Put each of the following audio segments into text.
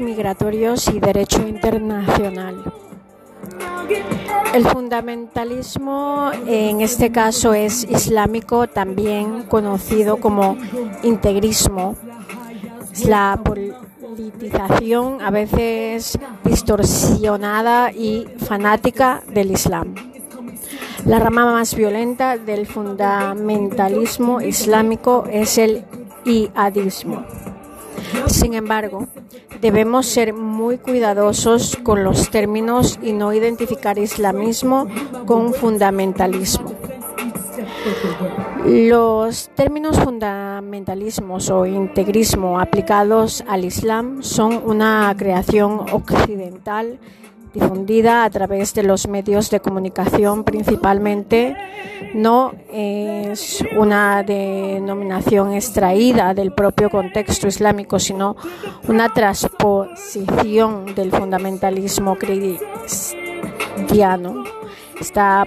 migratorios y derecho internacional. El fundamentalismo en este caso es islámico, también conocido como integrismo. La politización a veces distorsionada y fanática del Islam. La rama más violenta del fundamentalismo islámico es el iadismo. Sin embargo, debemos ser muy cuidadosos con los términos y no identificar islamismo con fundamentalismo. Los términos fundamentalismos o integrismo aplicados al Islam son una creación occidental difundida a través de los medios de comunicación principalmente, no es una denominación extraída del propio contexto islámico, sino una transposición del fundamentalismo cristiano. Esta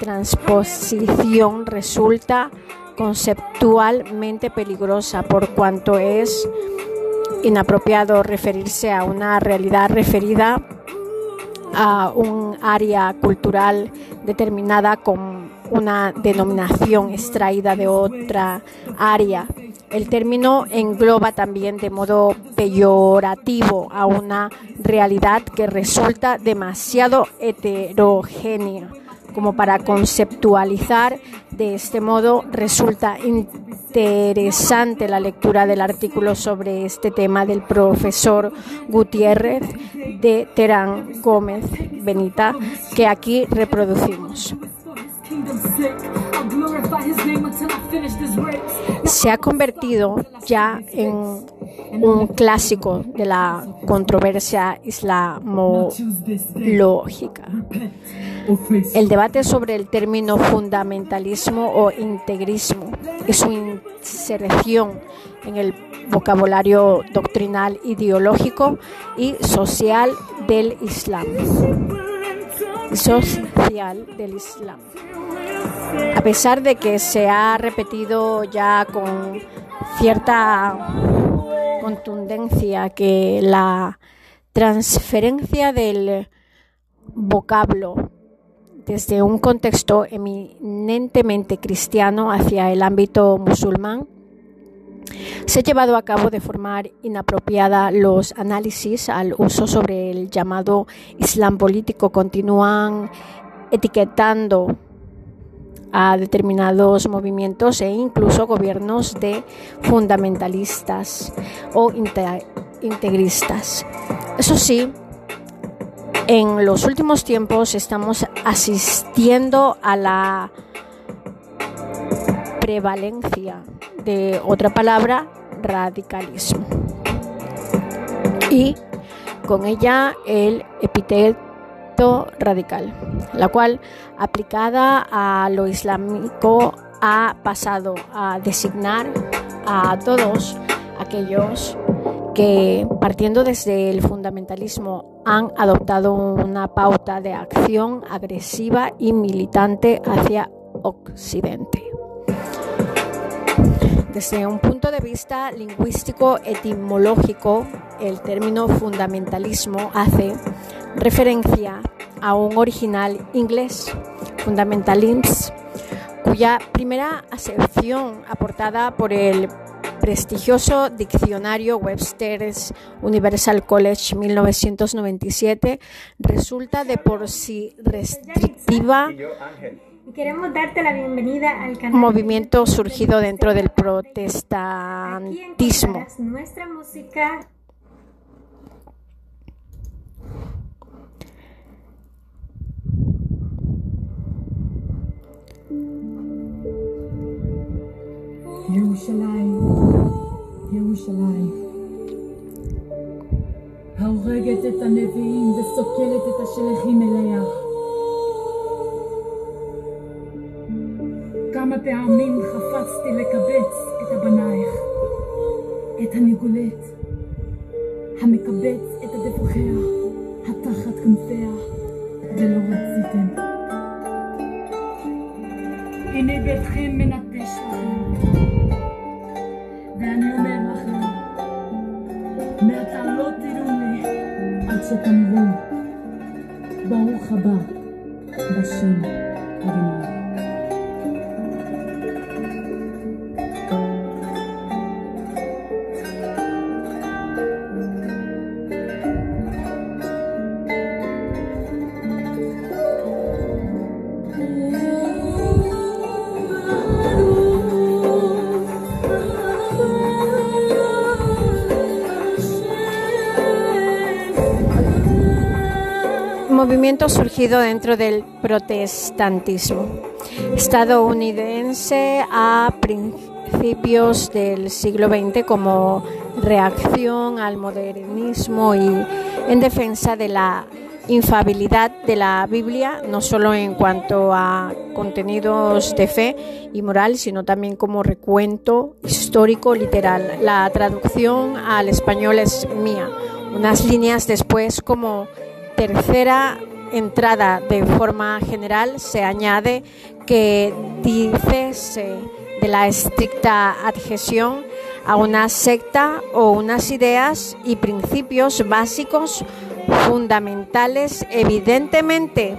transposición resulta conceptualmente peligrosa por cuanto es inapropiado referirse a una realidad referida a un área cultural determinada con una denominación extraída de otra área. El término engloba también de modo peyorativo a una realidad que resulta demasiado heterogénea como para conceptualizar. De este modo resulta interesante la lectura del artículo sobre este tema del profesor Gutiérrez de Terán Gómez Benita que aquí reproducimos. Se ha convertido ya en un clásico de la controversia islamológica. El debate sobre el término fundamentalismo o integrismo y su inserción en el vocabulario doctrinal, ideológico y social del Islam. Social del Islam. A pesar de que se ha repetido ya con cierta contundencia que la transferencia del vocablo desde un contexto eminentemente cristiano hacia el ámbito musulmán, se ha llevado a cabo de forma inapropiada los análisis al uso sobre el llamado Islam político. Continúan etiquetando a determinados movimientos e incluso gobiernos de fundamentalistas o integristas. Eso sí, en los últimos tiempos estamos asistiendo a la prevalencia de otra palabra, radicalismo. Y con ella el epíteto radical, la cual aplicada a lo islámico ha pasado a designar a todos aquellos que partiendo desde el fundamentalismo han adoptado una pauta de acción agresiva y militante hacia Occidente. Desde un punto de vista lingüístico etimológico, el término fundamentalismo hace referencia a un original inglés, fundamentalism, cuya primera acepción aportada por el prestigioso diccionario Webster's Universal College 1997 resulta de por sí restrictiva. Queremos darte la bienvenida al canal. Movimiento surgido dentro del protestantismo. Nuestra música ירושלים, ירושלים. ההורגת את הנביאים וסוקלת את השליחים אליה. כמה פעמים חפצתי לקבץ את הבנייך, את הניגולת, המקבץ את הדבוכיה, התחת כנפיה, ולא רציתם. הנה ביתכם מנטש. ואני אומר לכם, מעתה לא תראוני עד שתאמרו, ברוך הבא בשם אדוני. Movimiento surgido dentro del protestantismo estadounidense a principios del siglo XX como reacción al modernismo y en defensa de la infabilidad de la Biblia, no solo en cuanto a contenidos de fe y moral, sino también como recuento histórico literal. La traducción al español es mía. Unas líneas después como tercera entrada de forma general se añade que dice de la estricta adhesión a una secta o unas ideas y principios básicos fundamentales. Evidentemente,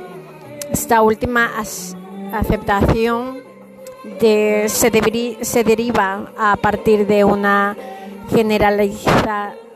esta última aceptación se, se deriva a partir de una generalización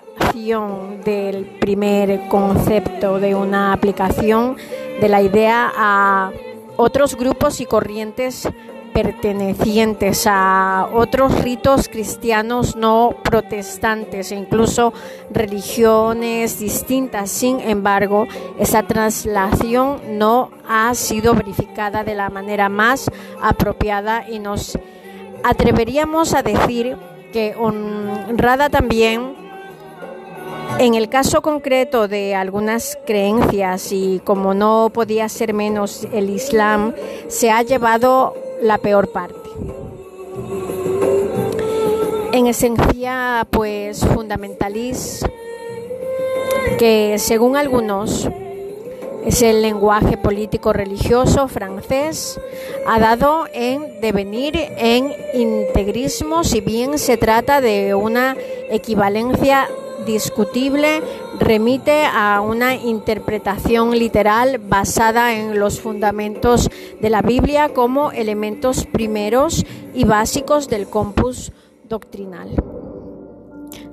del primer concepto de una aplicación de la idea a otros grupos y corrientes pertenecientes a otros ritos cristianos no protestantes e incluso religiones distintas. Sin embargo, esa traslación no ha sido verificada de la manera más apropiada y nos atreveríamos a decir que honrada también en el caso concreto de algunas creencias y como no podía ser menos el Islam, se ha llevado la peor parte. En esencia, pues fundamentalista, que según algunos es el lenguaje político religioso francés, ha dado en devenir en integrismo si bien se trata de una equivalencia discutible remite a una interpretación literal basada en los fundamentos de la Biblia como elementos primeros y básicos del corpus doctrinal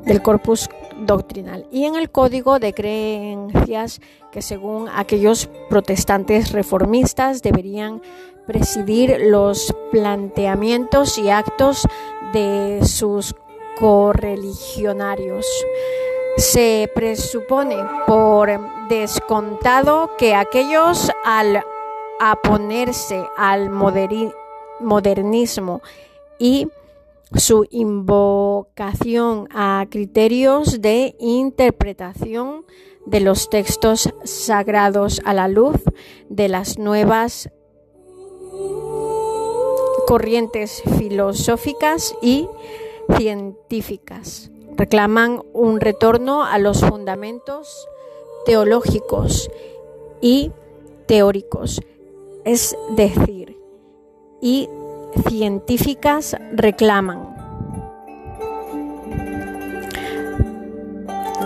del corpus doctrinal. Y en el código de creencias que según aquellos protestantes reformistas deberían presidir los planteamientos y actos de sus correligionarios. Se presupone por descontado que aquellos al oponerse al modernismo y su invocación a criterios de interpretación de los textos sagrados a la luz de las nuevas corrientes filosóficas y científicas. Reclaman un retorno a los fundamentos teológicos y teóricos, es decir, y científicas reclaman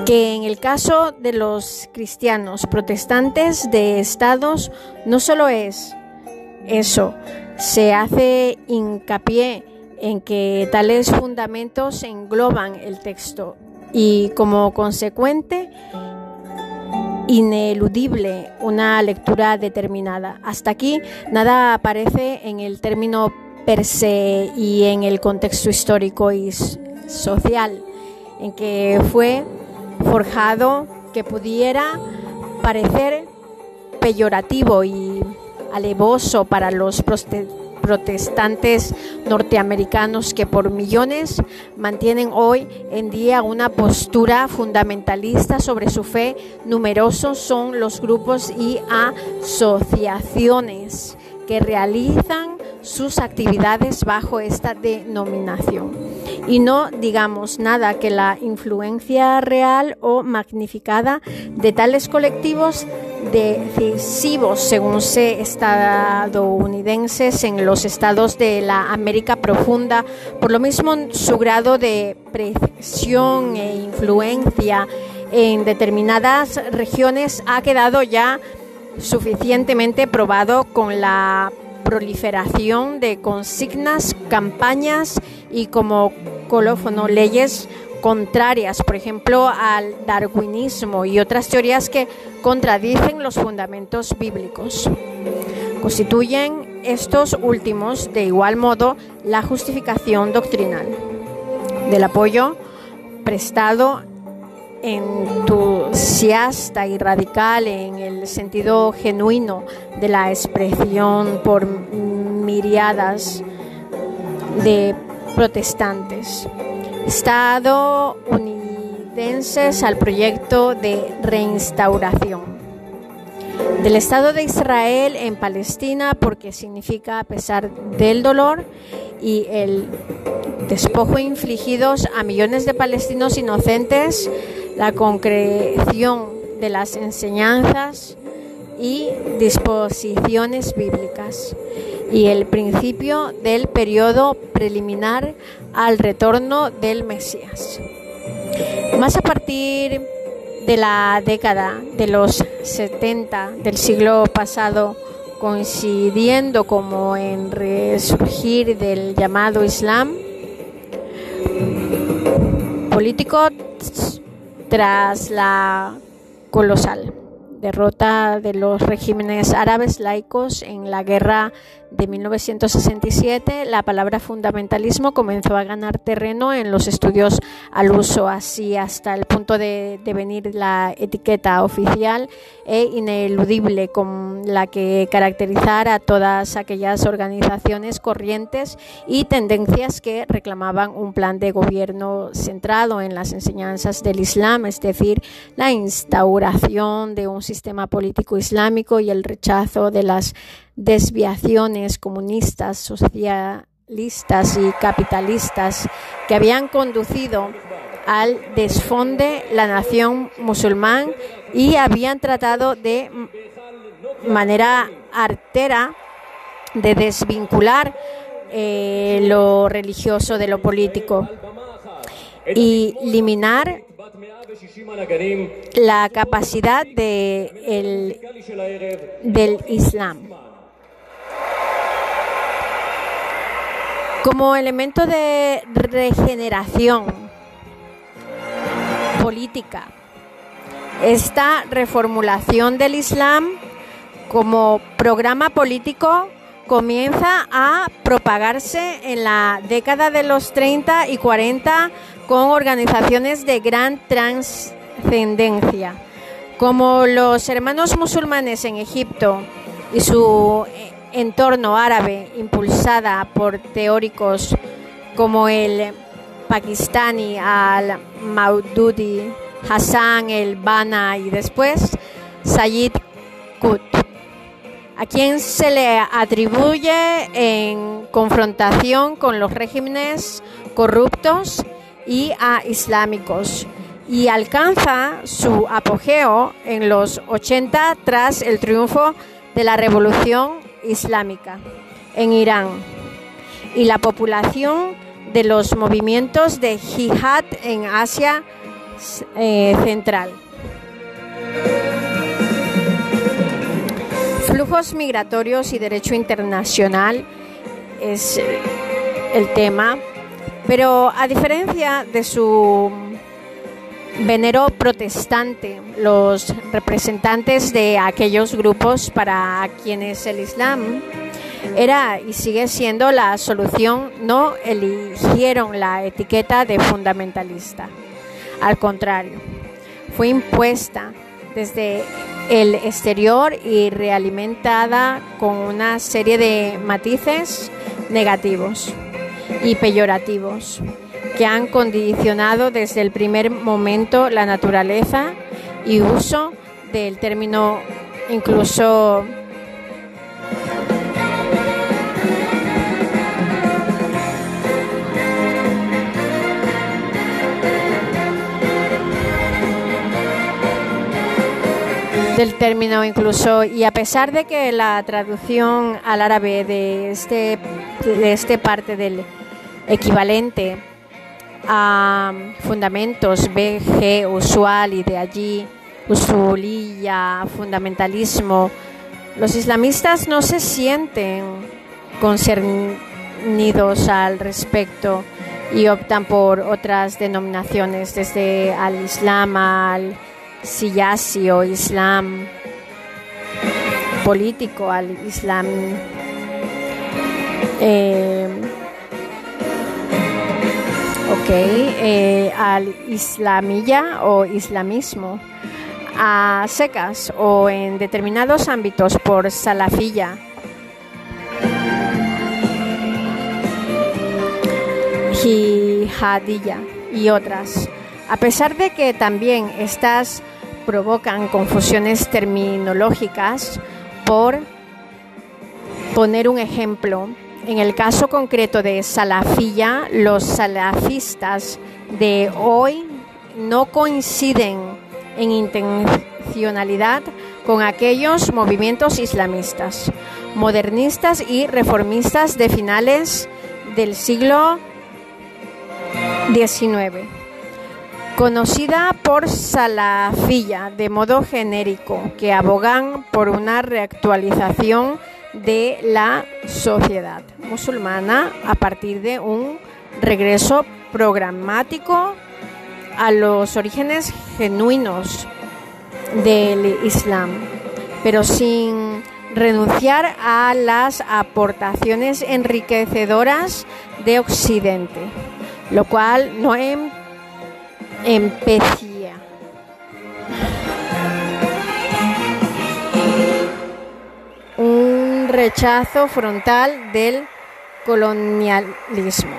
que en el caso de los cristianos protestantes de estados no solo es eso, se hace hincapié en que tales fundamentos engloban el texto y como consecuente ineludible una lectura determinada. Hasta aquí nada aparece en el término per se y en el contexto histórico y social en que fue forjado que pudiera parecer peyorativo y alevoso para los protestantes norteamericanos que por millones mantienen hoy en día una postura fundamentalista sobre su fe. Numerosos son los grupos y asociaciones que realizan sus actividades bajo esta denominación. Y no digamos nada que la influencia real o magnificada de tales colectivos decisivos, según se estadounidenses en los estados de la América profunda, por lo mismo su grado de presión e influencia en determinadas regiones ha quedado ya suficientemente probado con la proliferación de consignas, campañas y como colófono leyes contrarias, por ejemplo, al darwinismo y otras teorías que contradicen los fundamentos bíblicos. Constituyen estos últimos, de igual modo, la justificación doctrinal del apoyo prestado entusiasta y radical en el sentido genuino de la expresión por miriadas de protestantes. Estadounidenses al proyecto de reinstauración del Estado de Israel en Palestina porque significa a pesar del dolor y el despojo infligidos a millones de palestinos inocentes, la concreción de las enseñanzas y disposiciones bíblicas y el principio del periodo preliminar al retorno del Mesías. Más a partir de la década de los 70 del siglo pasado, coincidiendo como en resurgir del llamado Islam, político tras la colosal derrota de los regímenes árabes laicos en la guerra de 1967, la palabra fundamentalismo comenzó a ganar terreno en los estudios al uso, así hasta el punto de devenir la etiqueta oficial e ineludible con la que caracterizar a todas aquellas organizaciones corrientes y tendencias que reclamaban un plan de gobierno centrado en las enseñanzas del Islam, es decir, la instauración de un sistema político islámico y el rechazo de las desviaciones comunistas, socialistas y capitalistas que habían conducido al desfonde la nación musulmán y habían tratado de manera artera de desvincular eh, lo religioso de lo político y eliminar la capacidad de el, del Islam. Como elemento de regeneración política, esta reformulación del Islam como programa político comienza a propagarse en la década de los 30 y 40 con organizaciones de gran trascendencia, como los hermanos musulmanes en Egipto y su entorno árabe impulsada por teóricos como el pakistani al-Maududi, Hassan el-Banna y después Sayyid Qutb, a quien se le atribuye en confrontación con los regímenes corruptos y a islámicos y alcanza su apogeo en los 80 tras el triunfo de la revolución islámica en Irán y la populación de los movimientos de jihad en Asia eh, Central. Flujos migratorios y derecho internacional es el tema, pero a diferencia de su venero protestante, los representantes de aquellos grupos para quienes el Islam era y sigue siendo la solución, no eligieron la etiqueta de fundamentalista. Al contrario, fue impuesta desde el exterior y realimentada con una serie de matices negativos y peyorativos que han condicionado desde el primer momento la naturaleza y uso del término incluso del término incluso. Y a pesar de que la traducción al árabe de este de este parte del equivalente a fundamentos BG usual y de allí usulía, fundamentalismo, los islamistas no se sienten concernidos al respecto y optan por otras denominaciones, desde al Islam al Siyasi o Islam político, al Islam. Eh, eh, al islamilla o islamismo, a secas o en determinados ámbitos por salafilla. jihadilla y otras. A pesar de que también estas provocan confusiones terminológicas, por poner un ejemplo, en el caso concreto de Salafilla, los salafistas de hoy no coinciden en intencionalidad con aquellos movimientos islamistas, modernistas y reformistas de finales del siglo XIX. Conocida por salafilla de modo genérico, que abogan por una reactualización de la sociedad musulmana a partir de un regreso programático a los orígenes genuinos del Islam, pero sin renunciar a las aportaciones enriquecedoras de Occidente, lo cual no empecía rechazo frontal del colonialismo.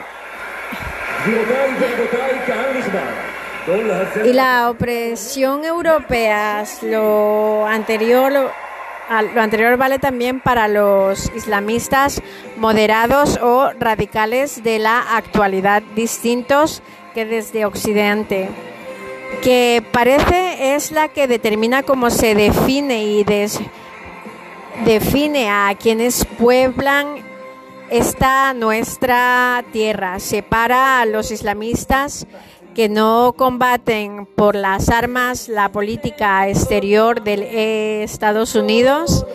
Y la opresión europea, lo anterior, lo anterior vale también para los islamistas moderados o radicales de la actualidad, distintos que desde Occidente, que parece es la que determina cómo se define y define a quienes pueblan esta nuestra tierra separa a los islamistas que no combaten por las armas la política exterior de Estados Unidos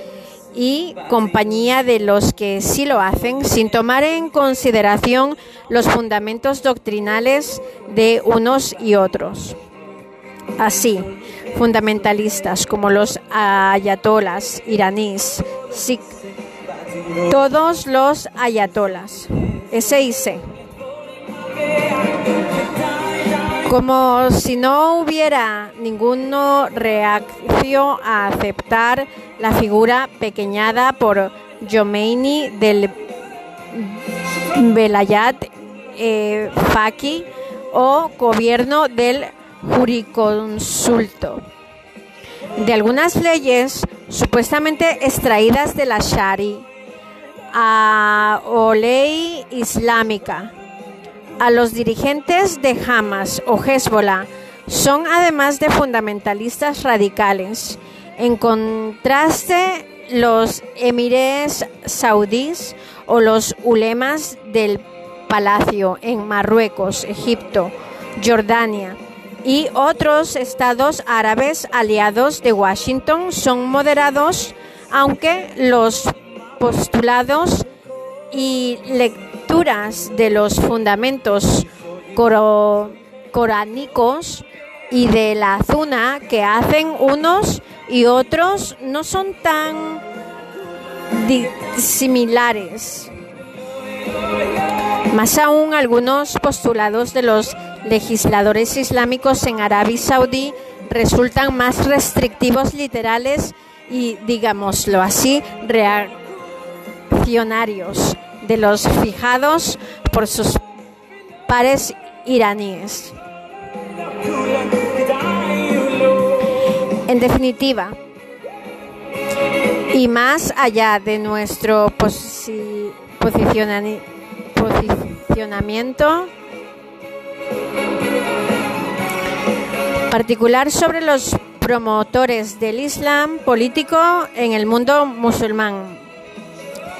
y compañía de los que sí lo hacen sin tomar en consideración los fundamentos doctrinales de unos y otros. Así, fundamentalistas como los ayatolas iraníes, todos los ayatolas. SIC. Como si no hubiera ninguno reacción a aceptar la figura pequeñada por Jomeini del Velayat eh, Faki o gobierno del juriconsulto de algunas leyes supuestamente extraídas de la Shari a, o ley islámica. A los dirigentes de Hamas o Hezbollah son además de fundamentalistas radicales. En contraste, los emires saudíes o los ulemas del palacio en Marruecos, Egipto, Jordania y otros estados árabes aliados de Washington son moderados, aunque los postulados y lecturas de los fundamentos coránicos y de la zona que hacen unos y otros no son tan similares. Más aún, algunos postulados de los legisladores islámicos en Arabia Saudí resultan más restrictivos literales y, digámoslo así, reaccionarios de los fijados por sus pares iraníes. En definitiva, y más allá de nuestro posicionamiento, particular sobre los promotores del Islam político en el mundo musulmán.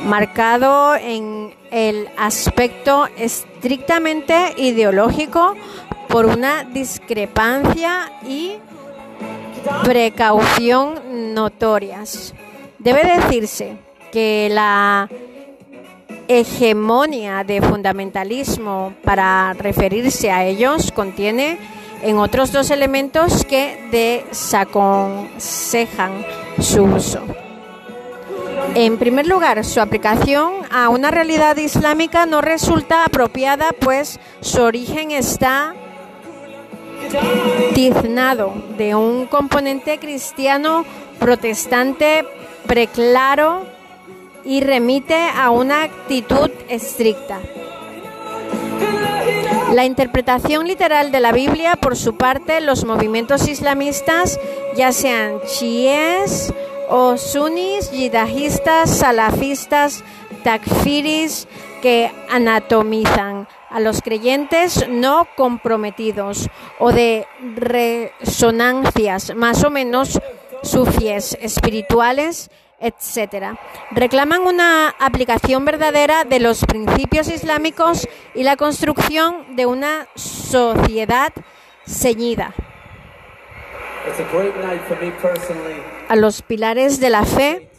marcado en el aspecto estrictamente ideológico por una discrepancia y precaución notorias. Debe decirse que la hegemonía de fundamentalismo para referirse a ellos contiene en otros dos elementos que desaconsejan su uso. En primer lugar, su aplicación a una realidad islámica no resulta apropiada, pues su origen está tiznado de un componente cristiano protestante preclaro y remite a una actitud estricta. La interpretación literal de la Biblia, por su parte, los movimientos islamistas, ya sean chiíes o sunis, yidajistas, salafistas, takfiris, que anatomizan a los creyentes no comprometidos o de resonancias más o menos sufies espirituales etcétera. Reclaman una aplicación verdadera de los principios islámicos y la construcción de una sociedad ceñida a los pilares de la fe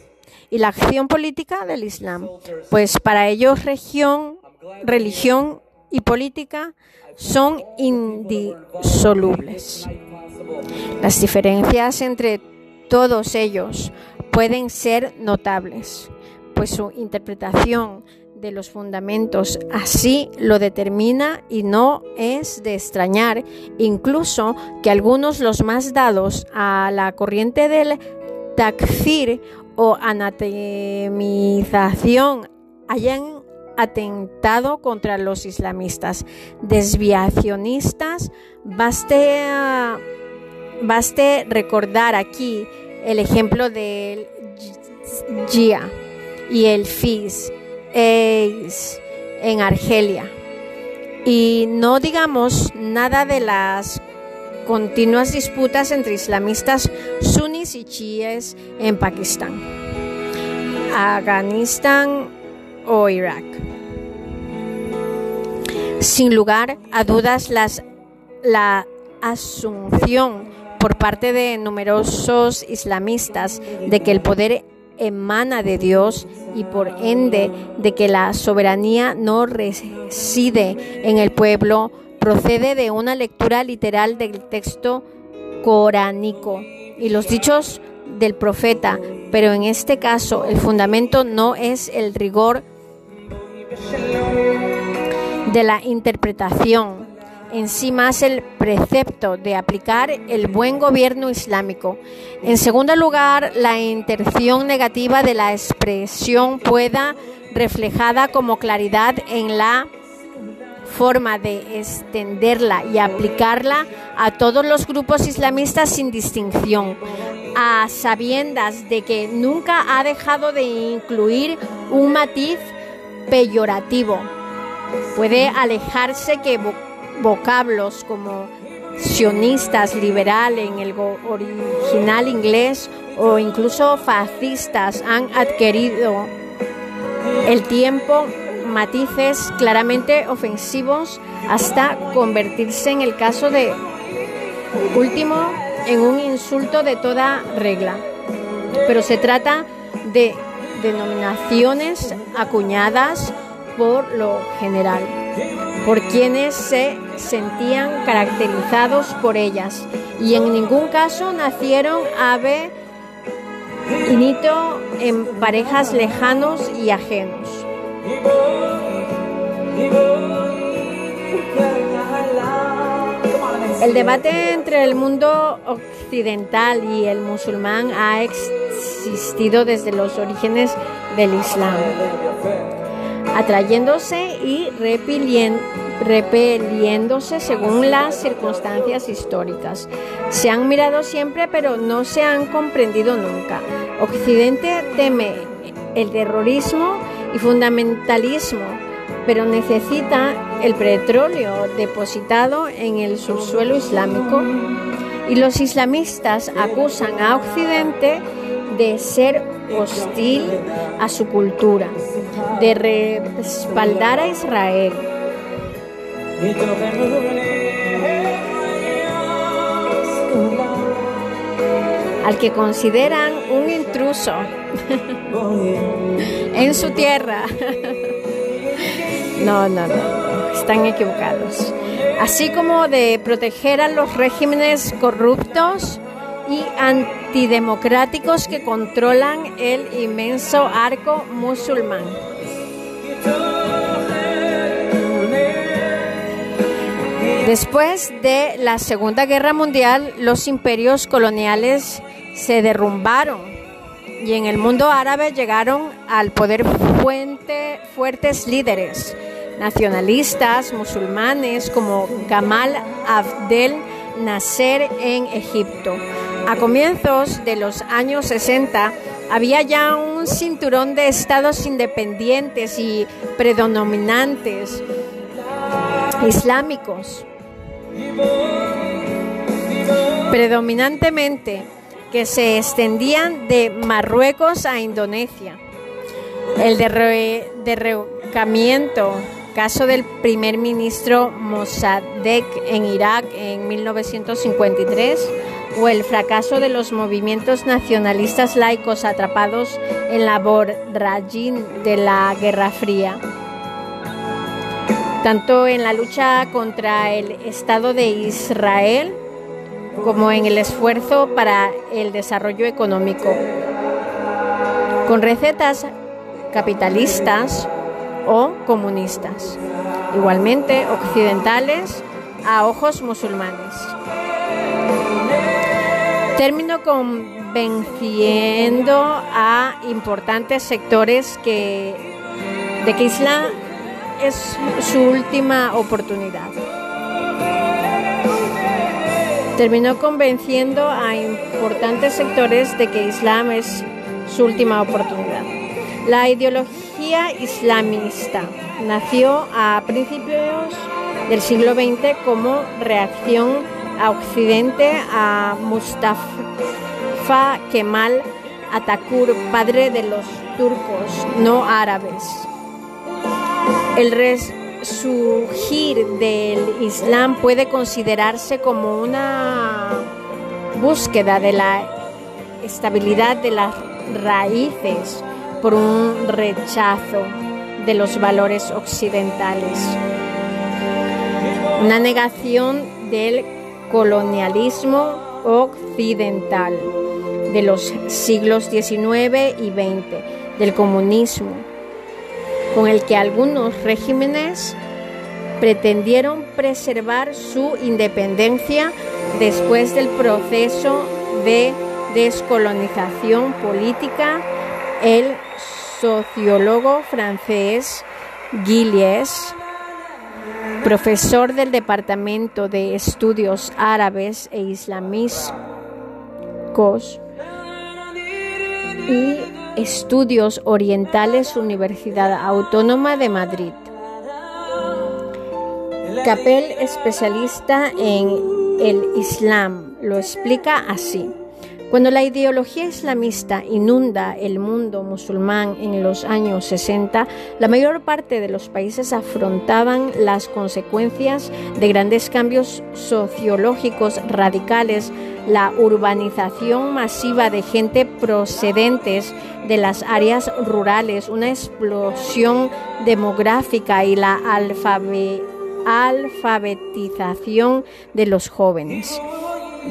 y la acción política del Islam, pues para ellos región, religión y política son indisolubles. Las diferencias entre todos ellos pueden ser notables, pues su interpretación de los fundamentos así lo determina y no es de extrañar incluso que algunos los más dados a la corriente del takfir o anatemización hayan atentado contra los islamistas desviacionistas. Baste, baste recordar aquí el ejemplo del Gia y el FIS en Argelia. Y no digamos nada de las continuas disputas entre islamistas sunis y chiíes en Pakistán, Afganistán o Irak. Sin lugar a dudas, las, la asunción por parte de numerosos islamistas de que el poder emana de Dios y por ende de que la soberanía no reside en el pueblo, procede de una lectura literal del texto coránico y los dichos del profeta, pero en este caso el fundamento no es el rigor de la interpretación, en sí el precepto de aplicar el buen gobierno islámico. En segundo lugar, la intención negativa de la expresión pueda reflejada como claridad en la forma de extenderla y aplicarla a todos los grupos islamistas sin distinción, a sabiendas de que nunca ha dejado de incluir un matiz peyorativo. Puede alejarse que vocablos como sionistas, liberal en el original inglés o incluso fascistas han adquirido el tiempo matices claramente ofensivos hasta convertirse en el caso de último en un insulto de toda regla. Pero se trata de denominaciones acuñadas por lo general, por quienes se sentían caracterizados por ellas y en ningún caso nacieron ave inito en parejas lejanos y ajenos. El debate entre el mundo occidental y el musulmán ha existido desde los orígenes del Islam atrayéndose y repeliéndose según las circunstancias históricas. Se han mirado siempre pero no se han comprendido nunca. Occidente teme el terrorismo y fundamentalismo, pero necesita el petróleo depositado en el subsuelo islámico y los islamistas acusan a Occidente de ser hostil a su cultura de respaldar a Israel. Al que consideran un intruso en su tierra. No, no, no, están equivocados. Así como de proteger a los regímenes corruptos y antidemocráticos que controlan el inmenso arco musulmán. Después de la Segunda Guerra Mundial, los imperios coloniales se derrumbaron y en el mundo árabe llegaron al poder fuertes líderes nacionalistas musulmanes como Gamal Abdel Nasser en Egipto. A comienzos de los años 60 había ya un cinturón de estados independientes y predominantes islámicos, predominantemente que se extendían de Marruecos a Indonesia. El derrocamiento caso del primer ministro Mossadegh en Irak en 1953 o el fracaso de los movimientos nacionalistas laicos atrapados en la borragín de la Guerra Fría. Tanto en la lucha contra el Estado de Israel como en el esfuerzo para el desarrollo económico. Con recetas capitalistas o comunistas, igualmente occidentales a ojos musulmanes. Termino convenciendo a importantes sectores que, de que Islam es su última oportunidad. Terminó convenciendo a importantes sectores de que Islam es su última oportunidad. La ideología islamista nació a principios del siglo XX como reacción a Occidente a Mustafa Kemal Atakur, padre de los turcos no árabes. El resurgir del Islam puede considerarse como una búsqueda de la estabilidad de las raíces por un rechazo de los valores occidentales, una negación del colonialismo occidental de los siglos XIX y XX, del comunismo, con el que algunos regímenes pretendieron preservar su independencia después del proceso de descolonización política, el sociólogo francés Gillies, profesor del Departamento de Estudios Árabes e Islámicos y Estudios Orientales, Universidad Autónoma de Madrid. Capel, especialista en el Islam, lo explica así. Cuando la ideología islamista inunda el mundo musulmán en los años 60, la mayor parte de los países afrontaban las consecuencias de grandes cambios sociológicos radicales, la urbanización masiva de gente procedentes de las áreas rurales, una explosión demográfica y la alfabetización de los jóvenes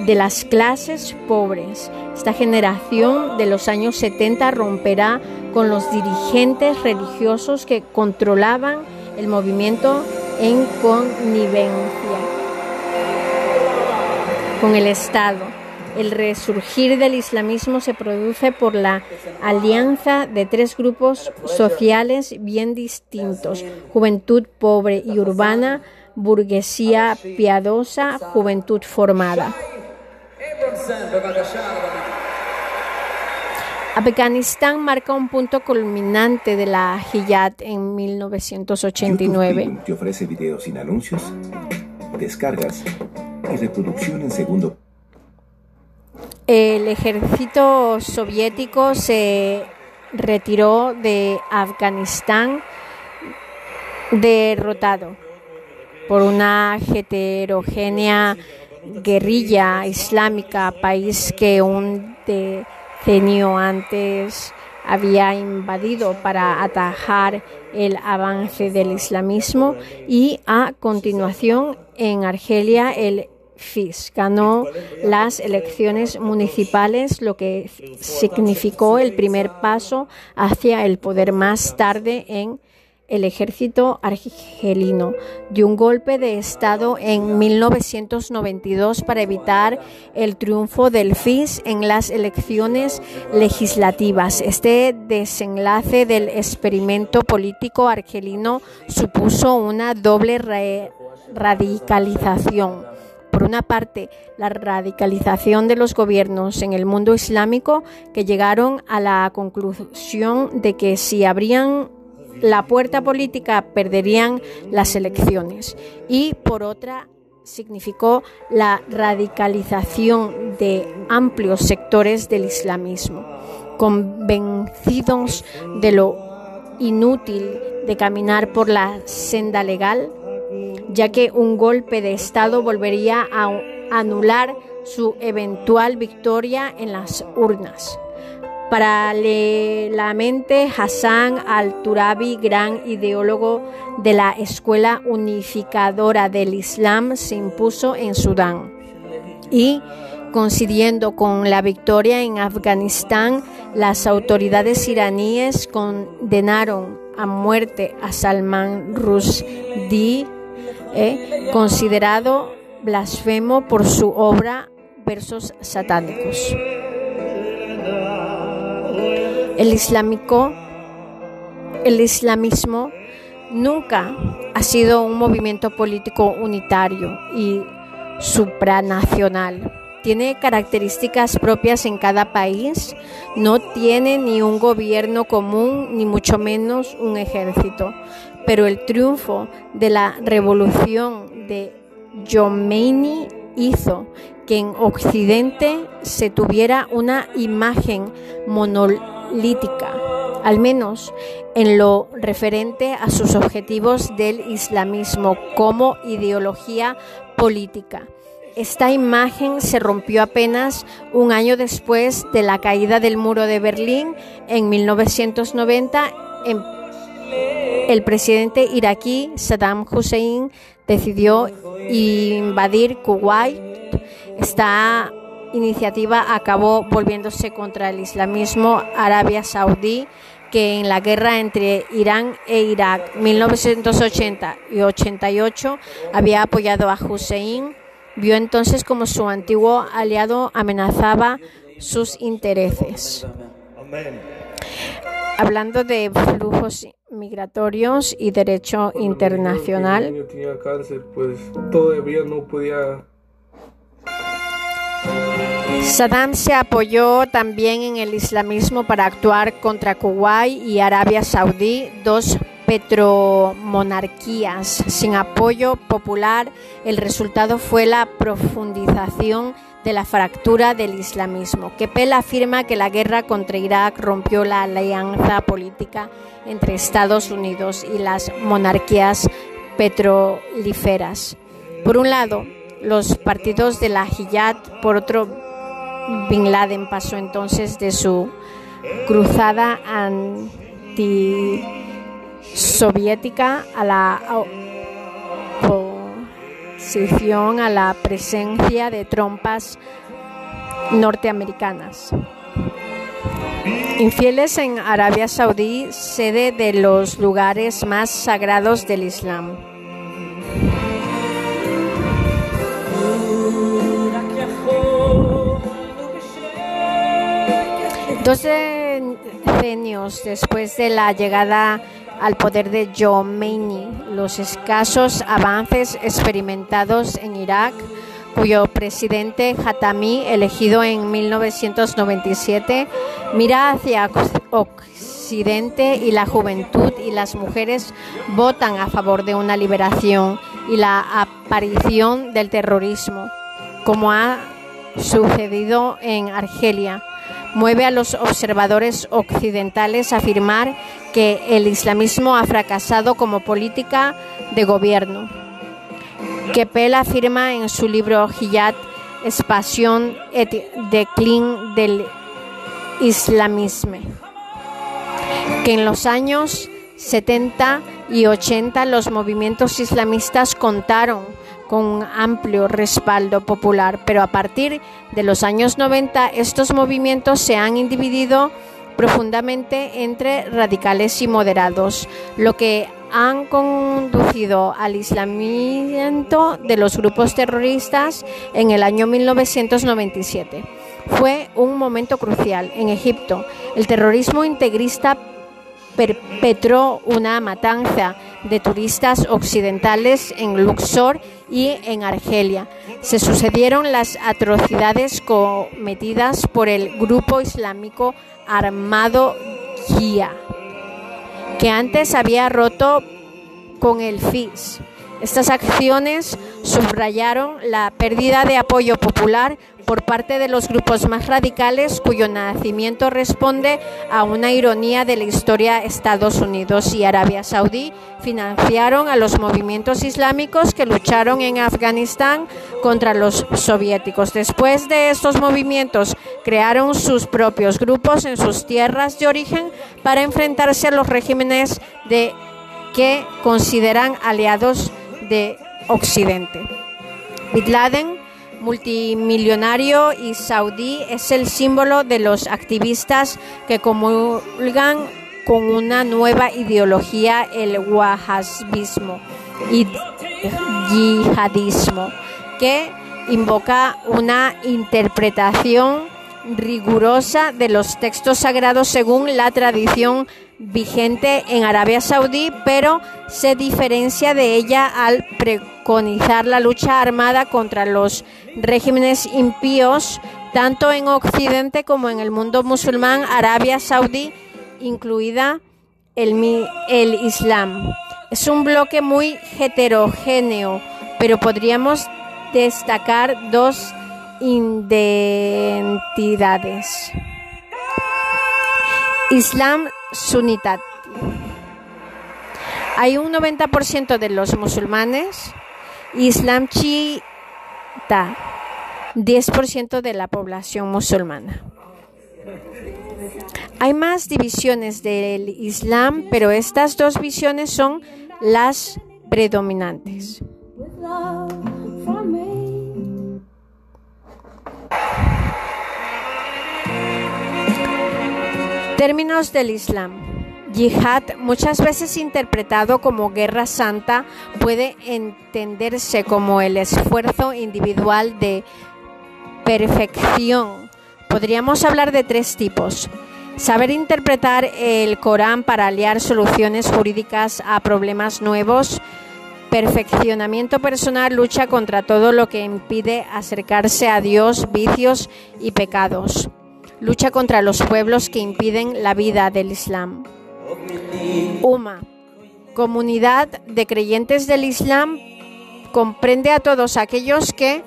de las clases pobres. Esta generación de los años 70 romperá con los dirigentes religiosos que controlaban el movimiento en connivencia con el Estado. El resurgir del islamismo se produce por la alianza de tres grupos sociales bien distintos, juventud pobre y urbana, burguesía piadosa, juventud formada. Afganistán marca un punto culminante de la Hiyat en 1989. te ofrece videos sin anuncios, descargas y reproducción en segundo. El ejército soviético se retiró de Afganistán derrotado por una heterogénea guerrilla islámica, país que un decenio antes había invadido para atajar el avance del islamismo. Y a continuación en Argelia el FIS ganó las elecciones municipales, lo que significó el primer paso hacia el poder más tarde en el ejército argelino dio un golpe de Estado en 1992 para evitar el triunfo del FIS en las elecciones legislativas. Este desenlace del experimento político argelino supuso una doble radicalización. Por una parte, la radicalización de los gobiernos en el mundo islámico que llegaron a la conclusión de que si habrían la puerta política perderían las elecciones y por otra significó la radicalización de amplios sectores del islamismo, convencidos de lo inútil de caminar por la senda legal, ya que un golpe de Estado volvería a anular su eventual victoria en las urnas. Paralelamente, Hassan al-Turabi, gran ideólogo de la Escuela Unificadora del Islam, se impuso en Sudán. Y, coincidiendo con la victoria en Afganistán, las autoridades iraníes condenaron a muerte a Salman Rushdie, eh, considerado blasfemo por su obra Versos satánicos. El islámico, el islamismo nunca ha sido un movimiento político unitario y supranacional. Tiene características propias en cada país, no tiene ni un gobierno común, ni mucho menos un ejército. Pero el triunfo de la revolución de Khomeini hizo que en Occidente se tuviera una imagen monolítica al menos en lo referente a sus objetivos del islamismo como ideología política. Esta imagen se rompió apenas un año después de la caída del muro de Berlín en 1990. el presidente iraquí Saddam Hussein decidió invadir Kuwait. Esta iniciativa acabó volviéndose contra el islamismo Arabia Saudí, que en la guerra entre Irán e Irak 1980 y 88 había apoyado a Hussein, vio entonces como su antiguo aliado amenazaba sus intereses. Hablando de flujos migratorios y derecho internacional. Pues, todavía no podía Saddam se apoyó también en el islamismo para actuar contra Kuwait y Arabia Saudí, dos petromonarquías. Sin apoyo popular, el resultado fue la profundización de la fractura del islamismo. Kepel afirma que la guerra contra Irak rompió la alianza política entre Estados Unidos y las monarquías petrolíferas. Por un lado, los partidos de la Hiyad, por otro, Bin Laden pasó entonces de su cruzada antisoviética a la a la presencia de trompas norteamericanas. Infieles en Arabia Saudí, sede de los lugares más sagrados del Islam. Dos decenios después de la llegada al poder de Khomeini, los escasos avances experimentados en Irak, cuyo presidente Hatami, elegido en 1997, mira hacia Occidente y la juventud y las mujeres votan a favor de una liberación y la aparición del terrorismo, como ha sucedido en Argelia mueve a los observadores occidentales a afirmar que el islamismo ha fracasado como política de gobierno. Keppel afirma en su libro Hiyat, Expansión et Declin del Islamismo, que en los años 70 y 80 los movimientos islamistas contaron con un amplio respaldo popular, pero a partir de los años 90 estos movimientos se han dividido profundamente entre radicales y moderados, lo que han conducido al islamiento de los grupos terroristas en el año 1997. Fue un momento crucial en Egipto. El terrorismo integrista perpetró una matanza de turistas occidentales en Luxor y en Argelia. Se sucedieron las atrocidades cometidas por el grupo islámico armado GIA, que antes había roto con el FIS. Estas acciones subrayaron la pérdida de apoyo popular por parte de los grupos más radicales cuyo nacimiento responde a una ironía de la historia Estados Unidos y Arabia Saudí financiaron a los movimientos islámicos que lucharon en Afganistán contra los soviéticos. Después de estos movimientos crearon sus propios grupos en sus tierras de origen para enfrentarse a los regímenes de que consideran aliados de Occidente. Bin Laden multimillonario y saudí es el símbolo de los activistas que comulgan con una nueva ideología, el wahhabismo y yihadismo, que invoca una interpretación rigurosa de los textos sagrados según la tradición vigente en Arabia Saudí, pero se diferencia de ella al preconizar la lucha armada contra los regímenes impíos, tanto en Occidente como en el mundo musulmán, Arabia Saudí, incluida el, el Islam. Es un bloque muy heterogéneo, pero podríamos destacar dos identidades. Islam Hay un 90% de los musulmanes, Islam chiita, 10% de la población musulmana. Hay más divisiones del Islam, pero estas dos visiones son las predominantes. Términos del Islam. Yihad, muchas veces interpretado como guerra santa, puede entenderse como el esfuerzo individual de perfección. Podríamos hablar de tres tipos. Saber interpretar el Corán para aliar soluciones jurídicas a problemas nuevos. Perfeccionamiento personal lucha contra todo lo que impide acercarse a Dios, vicios y pecados lucha contra los pueblos que impiden la vida del Islam. UMA, comunidad de creyentes del Islam, comprende a todos aquellos que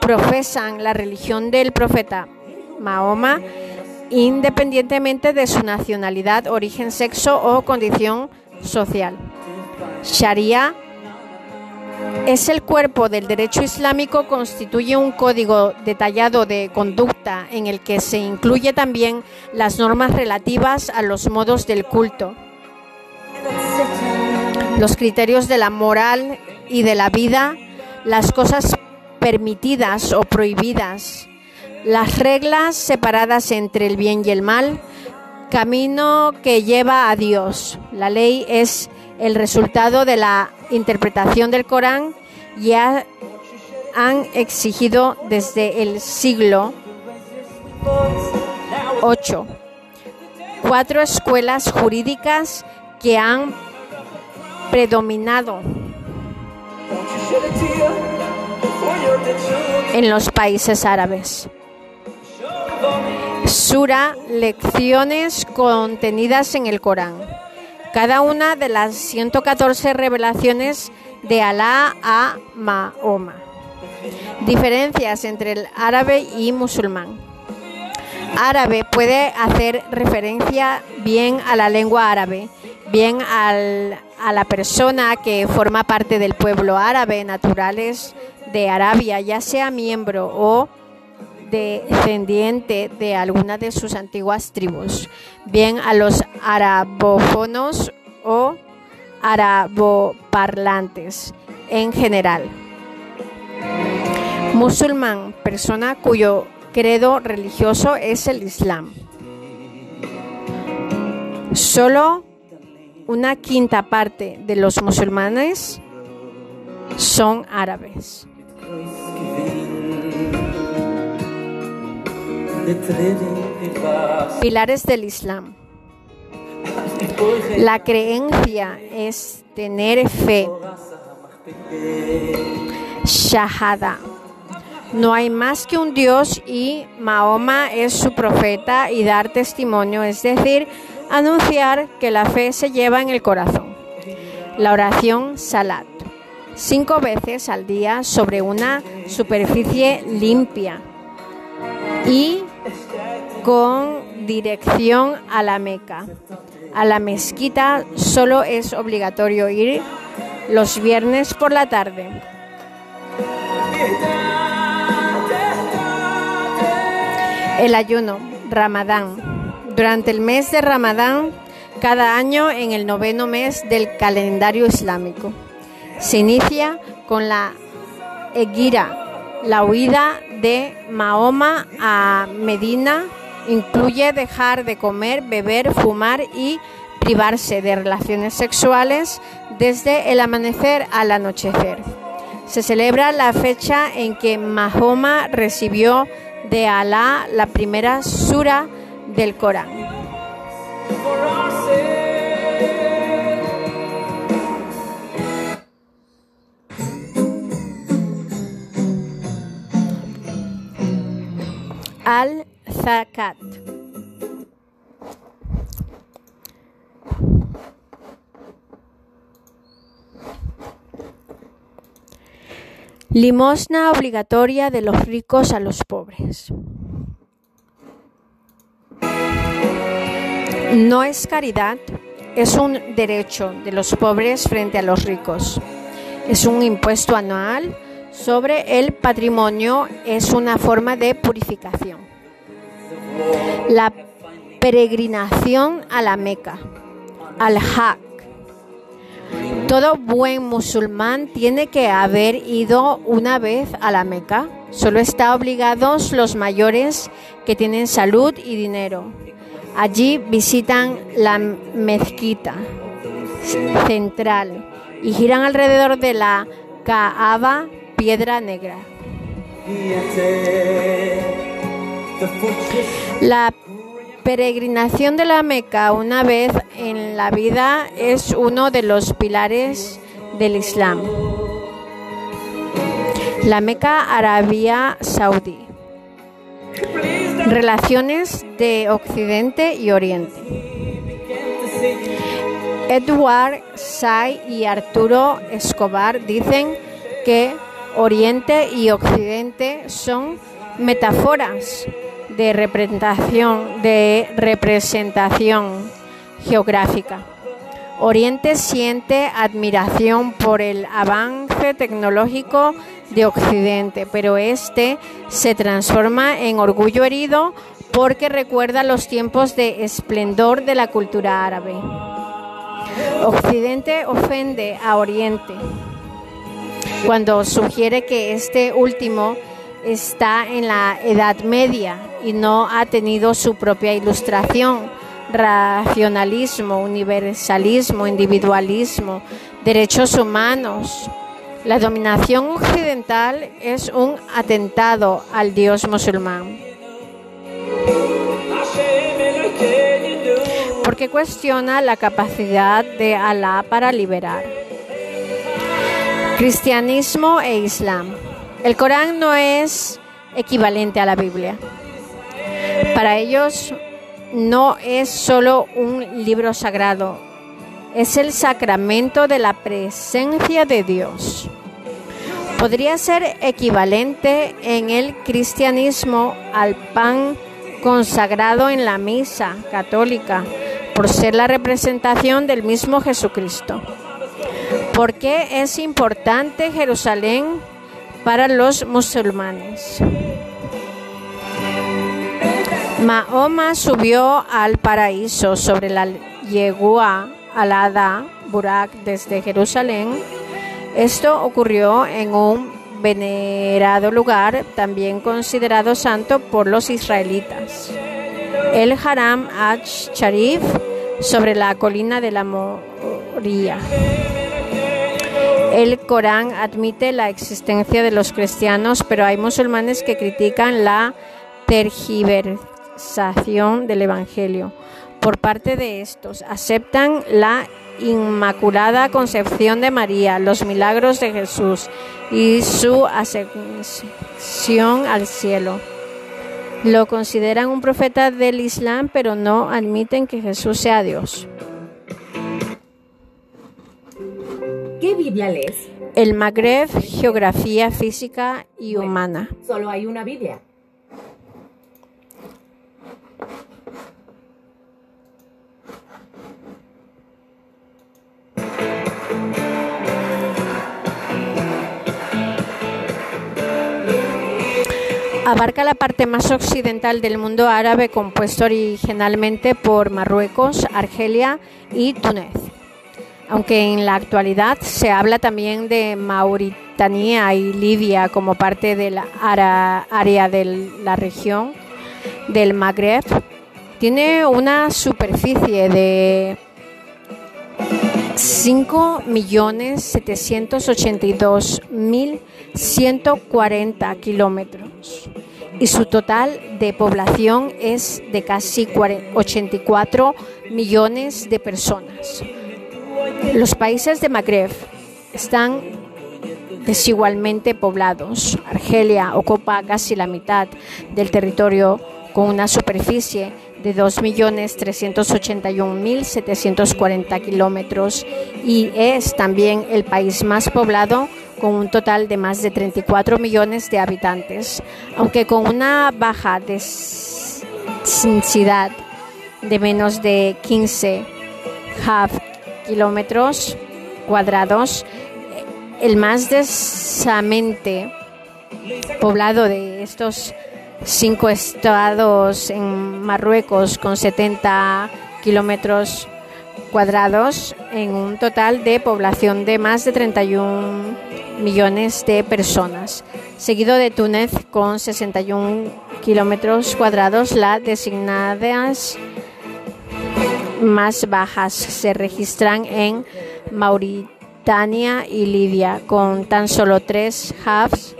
profesan la religión del profeta Mahoma, independientemente de su nacionalidad, origen, sexo o condición social. Sharia es el cuerpo del derecho islámico, constituye un código detallado de conducta en el que se incluye también las normas relativas a los modos del culto, los criterios de la moral y de la vida, las cosas permitidas o prohibidas, las reglas separadas entre el bien y el mal, camino que lleva a Dios. La ley es el resultado de la interpretación del Corán ya han exigido desde el siglo VIII cuatro escuelas jurídicas que han predominado en los países árabes. Sura, lecciones contenidas en el Corán cada una de las 114 revelaciones de Alá a Mahoma. Diferencias entre el árabe y musulmán. Árabe puede hacer referencia bien a la lengua árabe, bien al, a la persona que forma parte del pueblo árabe, naturales de Arabia, ya sea miembro o descendiente de alguna de sus antiguas tribus, bien a los arabófonos o araboparlantes en general. Musulmán, persona cuyo credo religioso es el Islam. Solo una quinta parte de los musulmanes son árabes. Pilares del Islam. La creencia es tener fe. Shahada. No hay más que un Dios y Mahoma es su profeta y dar testimonio, es decir, anunciar que la fe se lleva en el corazón. La oración Salat. Cinco veces al día sobre una superficie limpia y con dirección a la Meca. A la mezquita solo es obligatorio ir los viernes por la tarde. El ayuno, Ramadán. Durante el mes de Ramadán, cada año en el noveno mes del calendario islámico. Se inicia con la Egira, la huida de Mahoma a Medina incluye dejar de comer, beber, fumar y privarse de relaciones sexuales desde el amanecer al anochecer. Se celebra la fecha en que Mahoma recibió de Alá la primera sura del Corán. Al-Zakat. Limosna obligatoria de los ricos a los pobres. No es caridad, es un derecho de los pobres frente a los ricos. Es un impuesto anual sobre el patrimonio, es una forma de purificación. La peregrinación a la Meca, al Hajj. Todo buen musulmán tiene que haber ido una vez a la Meca. Solo está obligados los mayores que tienen salud y dinero. Allí visitan la mezquita central y giran alrededor de la Kaaba Piedra Negra. La peregrinación de la Meca una vez en la vida es uno de los pilares del Islam. La Meca Arabia Saudí. Relaciones de Occidente y Oriente. Edward Say y Arturo Escobar dicen que Oriente y Occidente son metáforas de representación, de representación geográfica. Oriente siente admiración por el avance tecnológico de Occidente, pero este se transforma en orgullo herido porque recuerda los tiempos de esplendor de la cultura árabe. Occidente ofende a Oriente cuando sugiere que este último está en la Edad Media y no ha tenido su propia ilustración. Racionalismo, universalismo, individualismo, derechos humanos. La dominación occidental es un atentado al Dios musulmán. Porque cuestiona la capacidad de Alá para liberar. Cristianismo e Islam. El Corán no es equivalente a la Biblia. Para ellos no es solo un libro sagrado, es el sacramento de la presencia de Dios. podría ser equivalente en el cristianismo al pan consagrado en la misa católica, por ser la representación del mismo Jesucristo. ¿Por qué es importante Jerusalén para los musulmanes? Mahoma subió al paraíso sobre la yegua alada Burak desde Jerusalén. Esto ocurrió en un venerado lugar también considerado santo por los israelitas. El Haram Ach-Sharif sobre la colina de la Moria. El Corán admite la existencia de los cristianos, pero hay musulmanes que critican la tergiversación del Evangelio. Por parte de estos, aceptan la Inmaculada Concepción de María, los milagros de Jesús y su ascensión al cielo. Lo consideran un profeta del Islam, pero no admiten que Jesús sea Dios. ¿Qué Biblia lees? El Magreb, Geografía Física y Humana. Solo hay una Biblia. Abarca la parte más occidental del mundo árabe compuesto originalmente por Marruecos, Argelia y Túnez. Aunque en la actualidad se habla también de Mauritania y Libia como parte de la área de la región del Magreb, tiene una superficie de 5.782.140 kilómetros y su total de población es de casi 84 millones de personas. Los países de Magreb están desigualmente poblados. Argelia ocupa casi la mitad del territorio con una superficie de 2.381.740 kilómetros y es también el país más poblado con un total de más de 34 millones de habitantes, aunque con una baja densidad de menos de 15 half kilómetros cuadrados, el más densamente poblado de estos cinco estados en Marruecos con 70 kilómetros cuadrados en un total de población de más de 31 millones de personas, seguido de Túnez con 61 kilómetros cuadrados. Las designadas más bajas se registran en Mauritania y Libia con tan solo 3 halves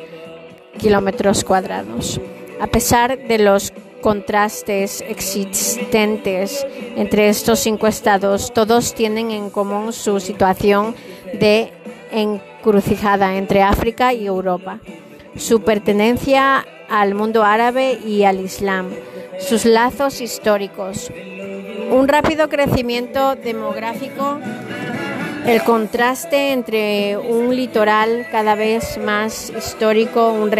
kilómetros cuadrados. A pesar de los contrastes existentes entre estos cinco estados, todos tienen en común su situación de encrucijada entre África y Europa, su pertenencia al mundo árabe y al Islam, sus lazos históricos, un rápido crecimiento demográfico, el contraste entre un litoral cada vez más histórico, un,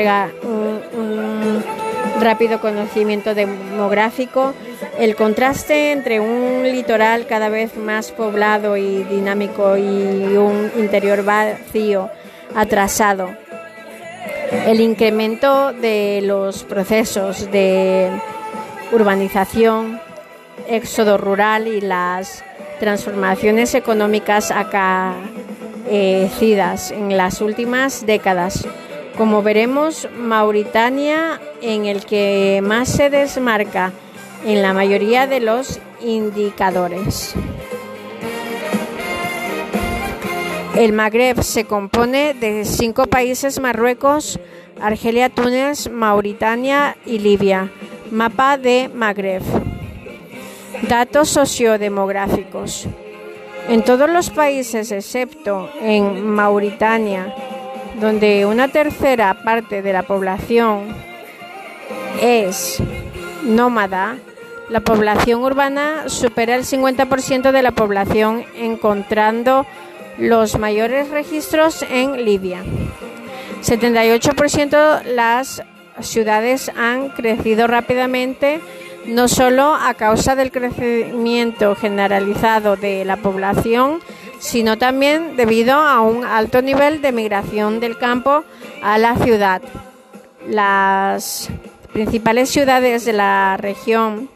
rápido conocimiento demográfico, el contraste entre un litoral cada vez más poblado y dinámico y un interior vacío, atrasado, el incremento de los procesos de urbanización, éxodo rural y las transformaciones económicas acaecidas en las últimas décadas como veremos, Mauritania en el que más se desmarca en la mayoría de los indicadores. El Magreb se compone de cinco países Marruecos, Argelia, Túnez, Mauritania y Libia. Mapa de Magreb. Datos sociodemográficos. En todos los países excepto en Mauritania, donde una tercera parte de la población es nómada, la población urbana supera el 50% de la población, encontrando los mayores registros en Libia. 78% las ciudades han crecido rápidamente, no solo a causa del crecimiento generalizado de la población, sino también debido a un alto nivel de migración del campo a la ciudad. Las principales ciudades de la región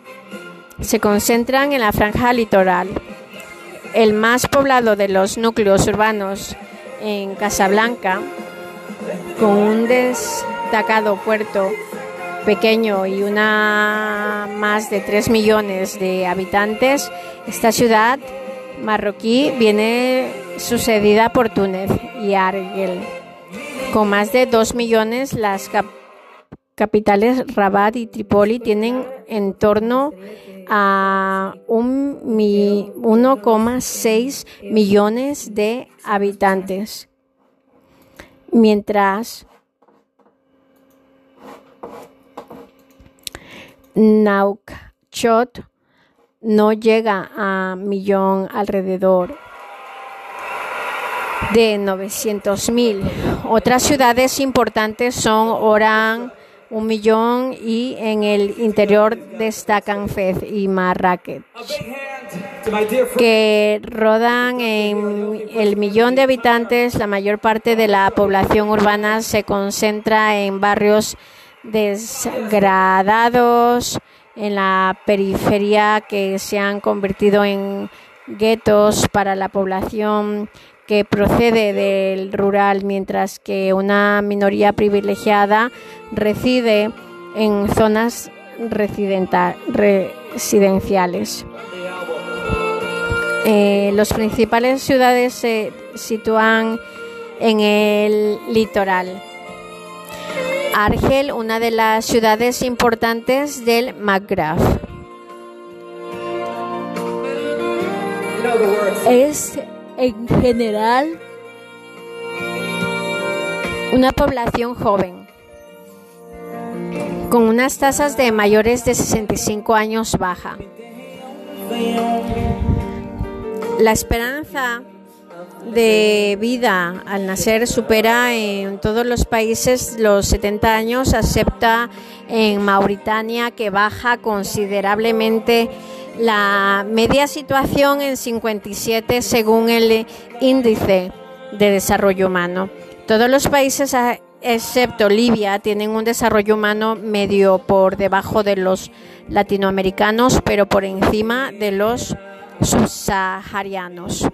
se concentran en la franja litoral. El más poblado de los núcleos urbanos en Casablanca, con un destacado puerto pequeño y una más de 3 millones de habitantes, esta ciudad marroquí viene sucedida por Túnez y Argel. Con más de 2 millones, las capitales Rabat y Trípoli tienen en torno a 1,6 millones de habitantes, mientras Nouakchott no llega a millón alrededor de 900.000. Otras ciudades importantes son Orán, un millón y en el interior destacan Fez y Marrakech, que rodan en el millón de habitantes. La mayor parte de la población urbana se concentra en barrios desgradados en la periferia que se han convertido en guetos para la población que procede del rural, mientras que una minoría privilegiada reside en zonas residenciales. Eh, las principales ciudades se sitúan en el litoral. Argel, una de las ciudades importantes del Magreb. Es en general una población joven, con unas tasas de mayores de 65 años baja. La esperanza de vida al nacer supera en todos los países los 70 años, excepto en Mauritania que baja considerablemente la media situación en 57 según el índice de desarrollo humano. Todos los países excepto Libia tienen un desarrollo humano medio por debajo de los latinoamericanos, pero por encima de los subsaharianos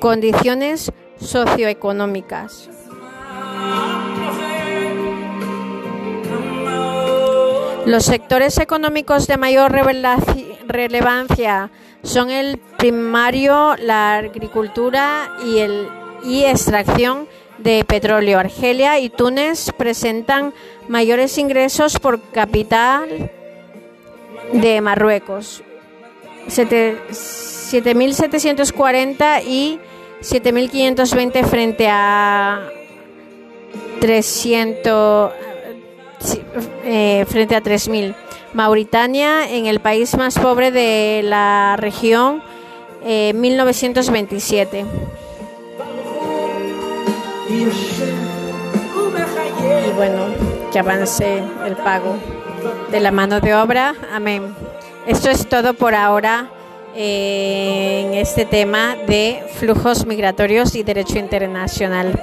condiciones socioeconómicas. Los sectores económicos de mayor relevancia son el primario, la agricultura y, el, y extracción de petróleo. Argelia y Túnez presentan mayores ingresos por capital de Marruecos. 7.740 y 7.520 frente a 300 eh, frente a 3.000. Mauritania, en el país más pobre de la región, eh, 1927. Y bueno, que avance el pago de la mano de obra. Amén. Esto es todo por ahora en este tema de flujos migratorios y derecho internacional.